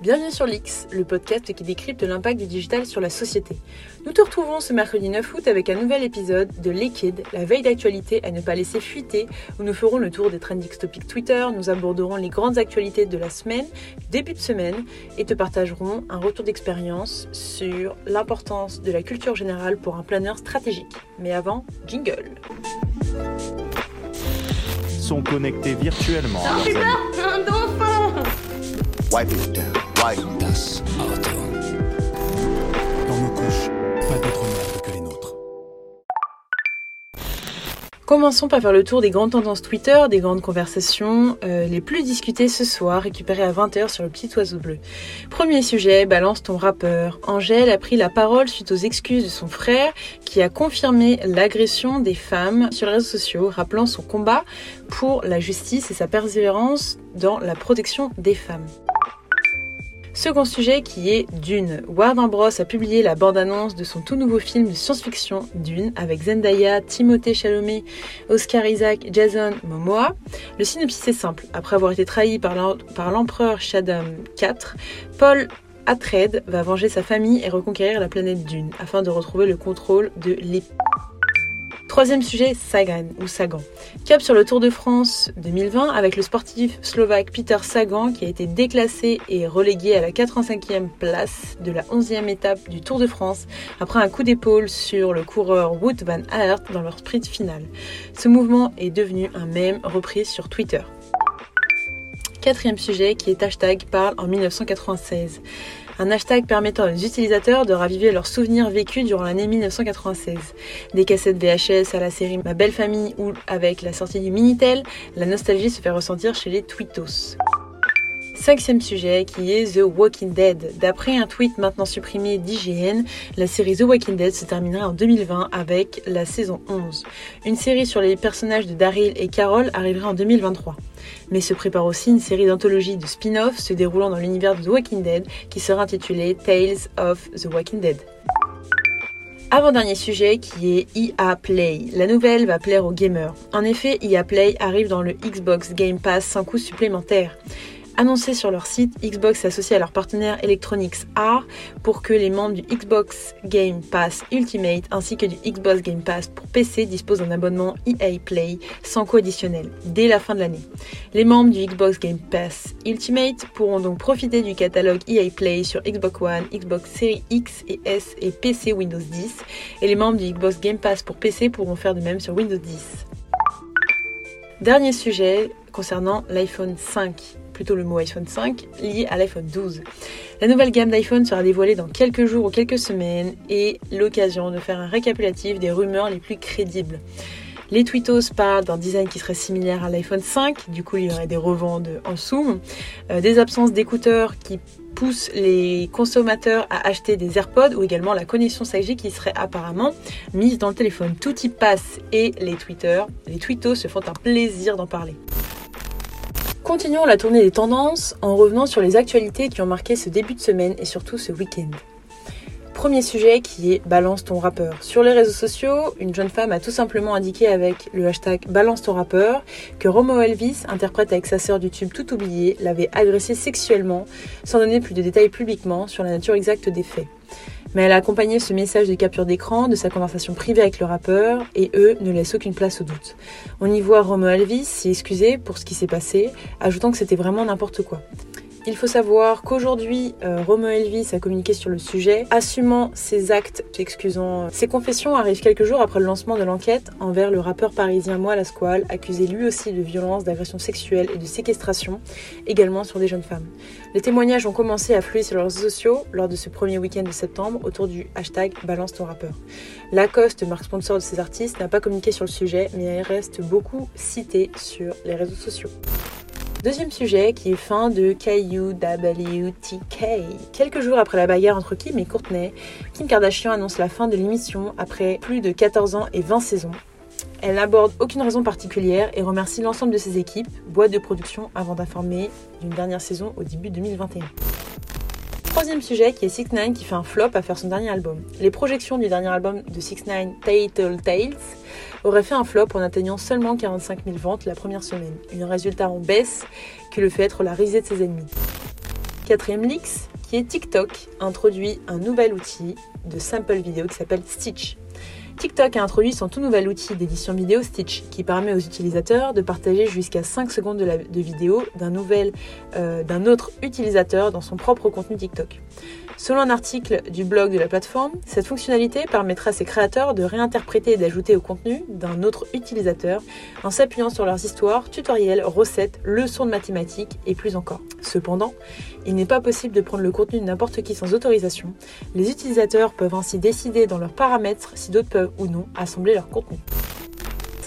Bienvenue sur l'X, le podcast qui décrypte l'impact du digital sur la société. Nous te retrouvons ce mercredi 9 août avec un nouvel épisode de Liquid, la veille d'actualité à ne pas laisser fuiter, où nous ferons le tour des trending topics Twitter, nous aborderons les grandes actualités de la semaine, début de semaine, et te partagerons un retour d'expérience sur l'importance de la culture générale pour un planeur stratégique. Mais avant, jingle. Sont connectés virtuellement. Un dauphin Wipe it down. Wipe Das Auto. Dans nos couches, pas d'autre merde que les nôtres. Commençons par faire le tour des grandes tendances Twitter, des grandes conversations euh, les plus discutées ce soir, récupérées à 20h sur le petit oiseau bleu. Premier sujet, balance ton rappeur. Angèle a pris la parole suite aux excuses de son frère qui a confirmé l'agression des femmes sur les réseaux sociaux, rappelant son combat pour la justice et sa persévérance dans la protection des femmes. Second sujet qui est Dune. Warner Bros a publié la bande-annonce de son tout nouveau film de science-fiction Dune avec Zendaya, Timothée Chalamet, Oscar Isaac, Jason Momoa. Le synopsis est simple. Après avoir été trahi par l'empereur Shaddam IV, Paul Atreides va venger sa famille et reconquérir la planète Dune afin de retrouver le contrôle de l'épée. Troisième sujet, Sagan ou Sagan. Cap sur le Tour de France 2020 avec le sportif slovaque Peter Sagan qui a été déclassé et relégué à la 85e place de la 11e étape du Tour de France après un coup d'épaule sur le coureur Wout van Aert dans leur sprint final. Ce mouvement est devenu un mème repris sur Twitter. Quatrième sujet qui est hashtag parle en 1996. Un hashtag permettant aux utilisateurs de raviver leurs souvenirs vécus durant l'année 1996. Des cassettes VHS à la série Ma belle famille ou avec la sortie du Minitel, la nostalgie se fait ressentir chez les tweetos. Cinquième sujet qui est The Walking Dead. D'après un tweet maintenant supprimé d'IGN, la série The Walking Dead se terminera en 2020 avec la saison 11. Une série sur les personnages de Daryl et Carol arrivera en 2023. Mais se prépare aussi une série d'anthologies de spin-off se déroulant dans l'univers de The Walking Dead qui sera intitulée Tales of the Walking Dead. Avant-dernier sujet qui est EA Play. La nouvelle va plaire aux gamers. En effet, EA Play arrive dans le Xbox Game Pass sans coût supplémentaire. Annoncé sur leur site, Xbox s'associe à leur partenaire Electronics Arts pour que les membres du Xbox Game Pass Ultimate ainsi que du Xbox Game Pass pour PC disposent d'un abonnement EA Play sans coût additionnel dès la fin de l'année. Les membres du Xbox Game Pass Ultimate pourront donc profiter du catalogue EA Play sur Xbox One, Xbox Series X et S et PC Windows 10 et les membres du Xbox Game Pass pour PC pourront faire de même sur Windows 10. Dernier sujet concernant l'iPhone 5 plutôt le mot iPhone 5, lié à l'iPhone 12. La nouvelle gamme d'iPhone sera dévoilée dans quelques jours ou quelques semaines et l'occasion de faire un récapitulatif des rumeurs les plus crédibles. Les tweetos parlent d'un design qui serait similaire à l'iPhone 5, du coup il y aurait des reventes en zoom, euh, des absences d'écouteurs qui poussent les consommateurs à acheter des AirPods ou également la connexion 5G qui serait apparemment mise dans le téléphone. Tout y passe et les tweeters, les tweetos se font un plaisir d'en parler. Continuons la tournée des tendances en revenant sur les actualités qui ont marqué ce début de semaine et surtout ce week-end. Premier sujet qui est Balance ton rappeur. Sur les réseaux sociaux, une jeune femme a tout simplement indiqué avec le hashtag Balance ton rappeur que Romo Elvis, interprète avec sa sœur du tube Tout oublié, l'avait agressé sexuellement sans donner plus de détails publiquement sur la nature exacte des faits. Mais elle a accompagné ce message de capture d'écran de sa conversation privée avec le rappeur et eux ne laissent aucune place au doute. On y voit Romo Elvis s'y excuser pour ce qui s'est passé, ajoutant que c'était vraiment n'importe quoi. Il faut savoir qu'aujourd'hui, euh, Romo Elvis a communiqué sur le sujet, assumant ses actes, excusant ses confessions arrivent quelques jours après le lancement de l'enquête envers le rappeur parisien Moi Lasquale, accusé lui aussi de violence, d'agression sexuelle et de séquestration, également sur des jeunes femmes. Les témoignages ont commencé à affluer sur leurs réseaux sociaux lors de ce premier week-end de septembre autour du hashtag Balance ton rappeur. Lacoste, marque sponsor de ces artistes, n'a pas communiqué sur le sujet, mais elle reste beaucoup citée sur les réseaux sociaux. Deuxième sujet qui est fin de KUWTK. Quelques jours après la bagarre entre Kim et Courtney, Kim Kardashian annonce la fin de l'émission après plus de 14 ans et 20 saisons. Elle n'aborde aucune raison particulière et remercie l'ensemble de ses équipes, boîte de production, avant d'informer d'une dernière saison au début 2021. Troisième sujet qui est 6 9 qui fait un flop à faire son dernier album. Les projections du dernier album de 6 9 Tattle Tales auraient fait un flop en atteignant seulement 45 000 ventes la première semaine, un résultat en baisse qui le fait être la risée de ses ennemis. Quatrième leaks, qui est TikTok, introduit un nouvel outil de sample vidéo qui s'appelle Stitch. TikTok a introduit son tout nouvel outil d'édition vidéo Stitch qui permet aux utilisateurs de partager jusqu'à 5 secondes de, vidéo euh, d'un autre utilisateur dans son propre contenu TikTok. Selon un article du blog de la plateforme, cette fonctionnalité permettra à ses créateurs de réinterpréter et d'ajouter au contenu d'un autre utilisateur en s'appuyant sur leurs histoires, tutoriels, recettes, leçons de mathématiques et plus encore. Cependant, il n'est pas possible de prendre le contenu de n'importe qui sans autorisation. Les utilisateurs peuvent ainsi décider dans leurs paramètres si d'autres peuvent ou non assembler leur contenu.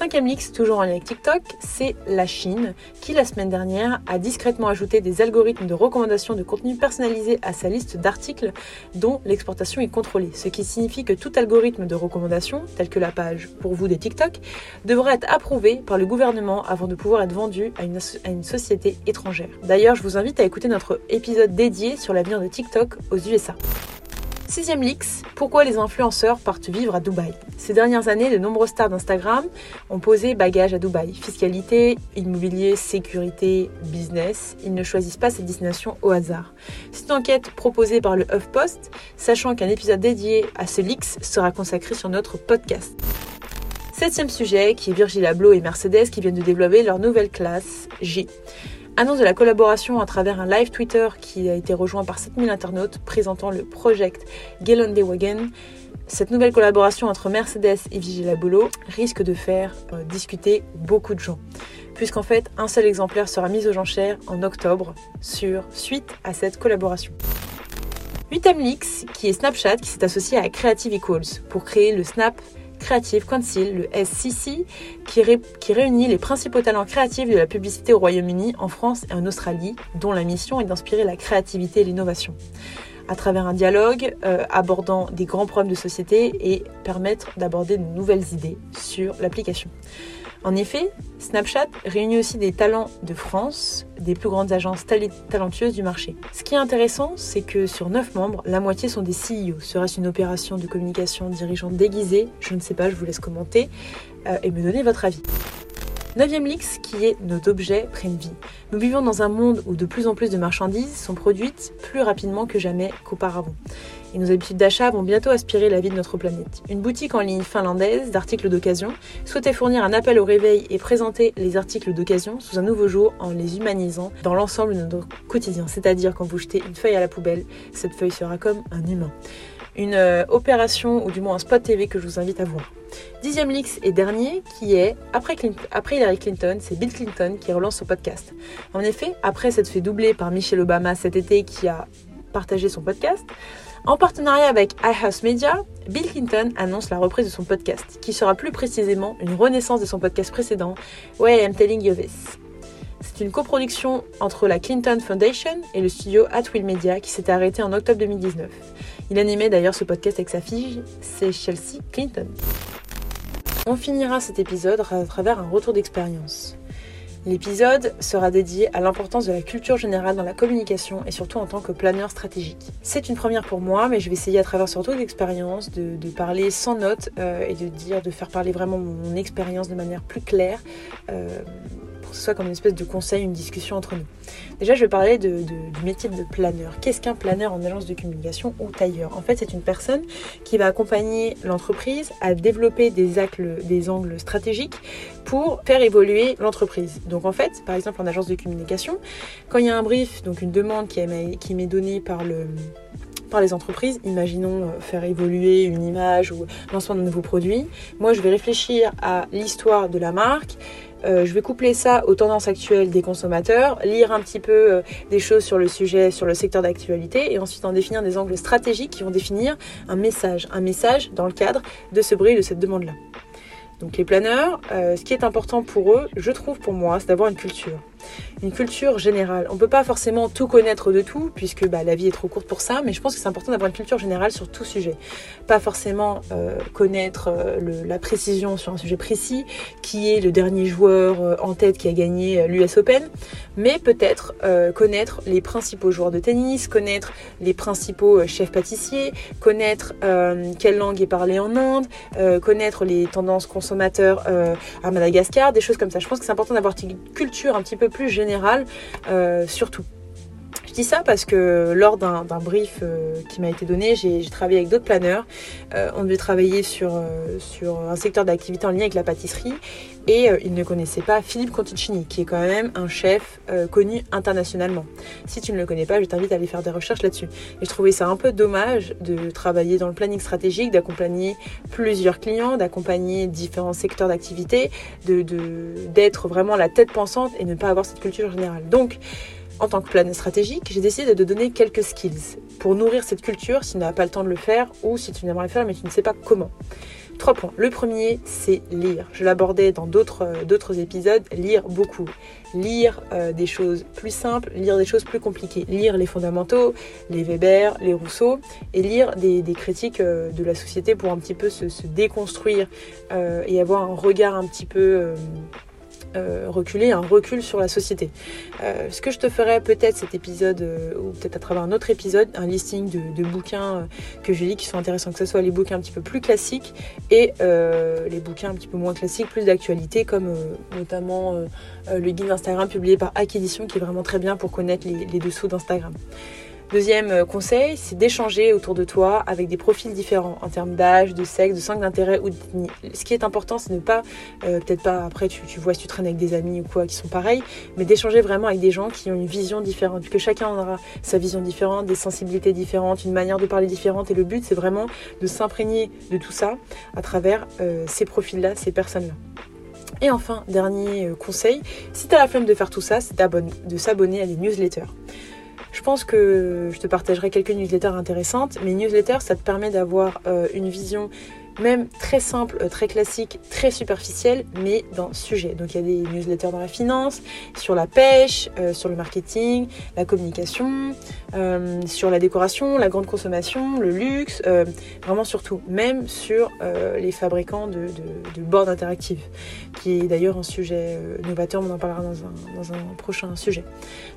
Cinquième leaks, toujours en lien avec TikTok, c'est la Chine qui, la semaine dernière, a discrètement ajouté des algorithmes de recommandation de contenu personnalisé à sa liste d'articles dont l'exportation est contrôlée. Ce qui signifie que tout algorithme de recommandation, tel que la page pour vous des TikTok, devra être approuvé par le gouvernement avant de pouvoir être vendu à une société étrangère. D'ailleurs, je vous invite à écouter notre épisode dédié sur l'avenir de TikTok aux USA. Sixième leaks, pourquoi les influenceurs partent vivre à Dubaï Ces dernières années, de nombreuses stars d'Instagram ont posé bagage à Dubaï. Fiscalité, immobilier, sécurité, business, ils ne choisissent pas cette destination au hasard. C'est une enquête proposée par le HuffPost, sachant qu'un épisode dédié à ce leaks sera consacré sur notre podcast. Septième sujet, qui est Virgil Abloh et Mercedes qui viennent de développer leur nouvelle classe G. Annonce de la collaboration à travers un live Twitter qui a été rejoint par 7000 internautes présentant le project Gelonde Wagon. Cette nouvelle collaboration entre Mercedes et Vigil Abloh risque de faire euh, discuter beaucoup de gens, puisqu'en fait un seul exemplaire sera mis aux enchères en octobre suite à cette collaboration. 8 Leaks, qui est Snapchat, qui s'est associé à Creative Equals pour créer le Snap Creative Council, le SCC, qui, ré qui, réunit les principaux talents créatifs de la publicité au Royaume-Uni, en France et en Australie, dont la mission est d'inspirer la créativité et l'innovation à travers un dialogue euh, abordant des grands problèmes de société et permettre d'aborder de nouvelles idées sur l'application. En effet, Snapchat réunit aussi des talents de France, des plus grandes agences talentueuses du marché. Ce qui est intéressant, c'est que sur 9 membres, la moitié sont des CEO. Serait-ce une opération de communication dirigeant déguisée? Je ne sais pas, je vous laisse commenter euh, et me donner votre avis. Neuvième leaks qui est nos objets prennent vie. Nous vivons dans un monde où de plus en plus de marchandises sont produites plus rapidement que jamais qu'auparavant. Et nos habitudes d'achat vont bientôt aspirer la vie de notre planète. Une boutique en ligne finlandaise d'articles d'occasion souhaitait fournir un appel au réveil et présenter les articles d'occasion sous un nouveau jour en les humanisant dans l'ensemble de notre quotidien. C'est-à-dire quand vous jetez une feuille à la poubelle, cette feuille sera comme un humain une euh, opération ou du moins un spot TV que je vous invite à voir. Dixième leaks et dernier qui est après, après Hillary Clinton, c'est Bill Clinton qui relance son podcast. En effet, après s'être fait doubler par Michelle Obama cet été qui a partagé son podcast, en partenariat avec iHouse Media, Bill Clinton annonce la reprise de son podcast, qui sera plus précisément une renaissance de son podcast précédent, Why I'm Telling You This. C'est une coproduction entre la Clinton Foundation et le studio Atwill Media qui s'est arrêté en octobre 2019. Il animait d'ailleurs ce podcast avec sa fille, c'est Chelsea Clinton. On finira cet épisode à travers un retour d'expérience. L'épisode sera dédié à l'importance de la culture générale dans la communication et surtout en tant que planeur stratégique. C'est une première pour moi, mais je vais essayer à travers ce retour d'expérience de, de, parler sans notes euh, et de dire, de faire parler vraiment mon expérience de manière plus claire. Euh, que ce soit comme une espèce de conseil, une discussion entre nous. Déjà, je vais parler du métier de planeur. Qu'est-ce qu'un planeur en agence de communication ou tailleur? En fait, c'est une personne qui va accompagner l'entreprise à développer des, angles stratégiques pour faire évoluer l'entreprise. Donc en fait, par exemple en agence de communication, quand il y a un brief, donc une demande qui m'est donnée par par les entreprises, imaginons faire évoluer une image ou lancement de nouveaux produits, moi je vais réfléchir à l'histoire de la marque, euh, je vais coupler ça aux tendances actuelles des consommateurs, lire un petit peu euh, des choses sur le sujet, sur le secteur d'actualité, et ensuite en définir des angles stratégiques qui vont définir un message, un message dans le cadre de ce bruit, de cette demande-là. Donc les planeurs, euh, ce qui est important pour eux, je trouve pour moi, c'est d'avoir une culture une culture générale. On ne peut pas forcément tout connaître de tout, puisque bah, la vie est trop courte pour ça, mais je pense que c'est important d'avoir une culture générale sur tout sujet. Pas forcément euh, connaître euh, la précision sur un sujet précis, qui est le dernier joueur euh, en tête qui a gagné l'US Open, mais peut-être connaître les principaux joueurs de tennis, connaître les principaux chefs pâtissiers, connaître quelle langue est parlée en Inde, connaître les tendances consommateurs à Madagascar, des choses comme ça. Je pense que c'est important d'avoir une culture un petit peu plus générale, euh, surtout. Je dis ça parce que lors d'un brief euh, qui m'a été donné, j'ai travaillé avec d'autres planeurs. Euh, on devait travailler sur, euh, sur un secteur d'activité en lien avec la pâtisserie et ils ne connaissaient pas Philippe Conticini, qui est quand même un chef connu internationalement. Si tu ne le connais pas, je t'invite à aller faire des recherches là-dessus. Je trouvais ça un peu dommage de travailler dans le planning stratégique, d'accompagner plusieurs clients, d'accompagner différents secteurs d'activité, d'être de, vraiment la tête pensante et ne pas avoir cette culture générale. Donc, en tant que planète stratégique, j'ai décidé de donner quelques skills pour nourrir cette culture si tu n'as pas le temps de le faire ou si tu n'aimerais le faire mais tu ne sais pas comment. Trois points. Le premier, c'est lire. Je l'abordais dans d'autres euh, épisodes. Lire beaucoup. Lire euh, des choses plus simples, lire des choses plus compliquées. Lire les fondamentaux, les Weber, les Rousseau, et lire des, critiques euh, de la société pour un petit peu se, déconstruire et avoir un regard un petit peu euh, reculer, un recul sur la société. Euh, ce que je te ferai peut-être cet épisode, euh, ou peut-être à travers un autre épisode, un listing de, bouquins que je lis qui sont intéressants, que ce soit les bouquins un petit peu plus classiques et les bouquins un petit peu moins classiques, plus d'actualité, comme notamment le guide d'Instagram publié par Hack Edition, qui est vraiment très bien pour connaître les dessous d'Instagram. Deuxième euh, conseil, c'est d'échanger autour de toi avec des profils différents en termes d'âge, de sexe, de centre d'intérêt ou. Ce qui est important, c'est ne pas, euh, peut-être pas après tu, vois si tu traînes avec des amis ou quoi qui sont pareils, mais d'échanger vraiment avec des gens qui ont une vision différente, que chacun aura sa vision différente, des sensibilités différentes, une manière de parler différente. Et le but, c'est vraiment de s'imprégner de tout ça à travers euh, ces profils-là, ces personnes-là. Et enfin, dernier conseil, si tu as la flemme de faire tout ça, c'est de s'abonner à des newsletters. Je pense que je te partagerai quelques newsletters intéressantes. Mais newsletters, ça te permet d'avoir euh, une vision même très simple, euh, très classique, très superficielle, mais le sujet. Donc il y a des newsletters dans la finance, sur la pêche, euh, sur le marketing, la communication, sur la décoration, la grande consommation, le luxe, vraiment surtout, même sur les fabricants de, de, de boards interactifs qui est d'ailleurs un sujet euh, novateur, on en parlera dans un, prochain sujet.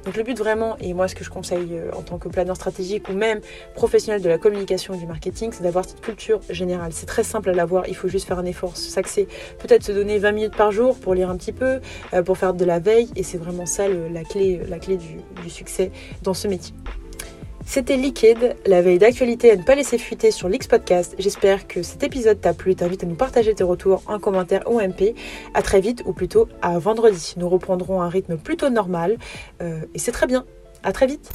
Donc le but vraiment, et moi ce que je conseille euh, en tant que planeur stratégique ou même professionnel de la communication et du marketing, c'est d'avoir cette culture générale. C'est très simple à l'avoir, il faut juste faire un effort, s'axer, peut-être se donner 20 minutes par jour pour lire un petit peu, euh, pour faire de la veille, et c'est vraiment ça la clé, la clé du, succès dans ce métier. C'était Liquid, la veille d'actualité à ne pas laisser fuiter sur l'X Podcast. J'espère que cet épisode t'a plu. T'invite à nous partager tes retours en commentaire ou MP. À très vite ou plutôt à vendredi. Nous reprendrons un rythme plutôt normal euh, et c'est très bien. À très vite.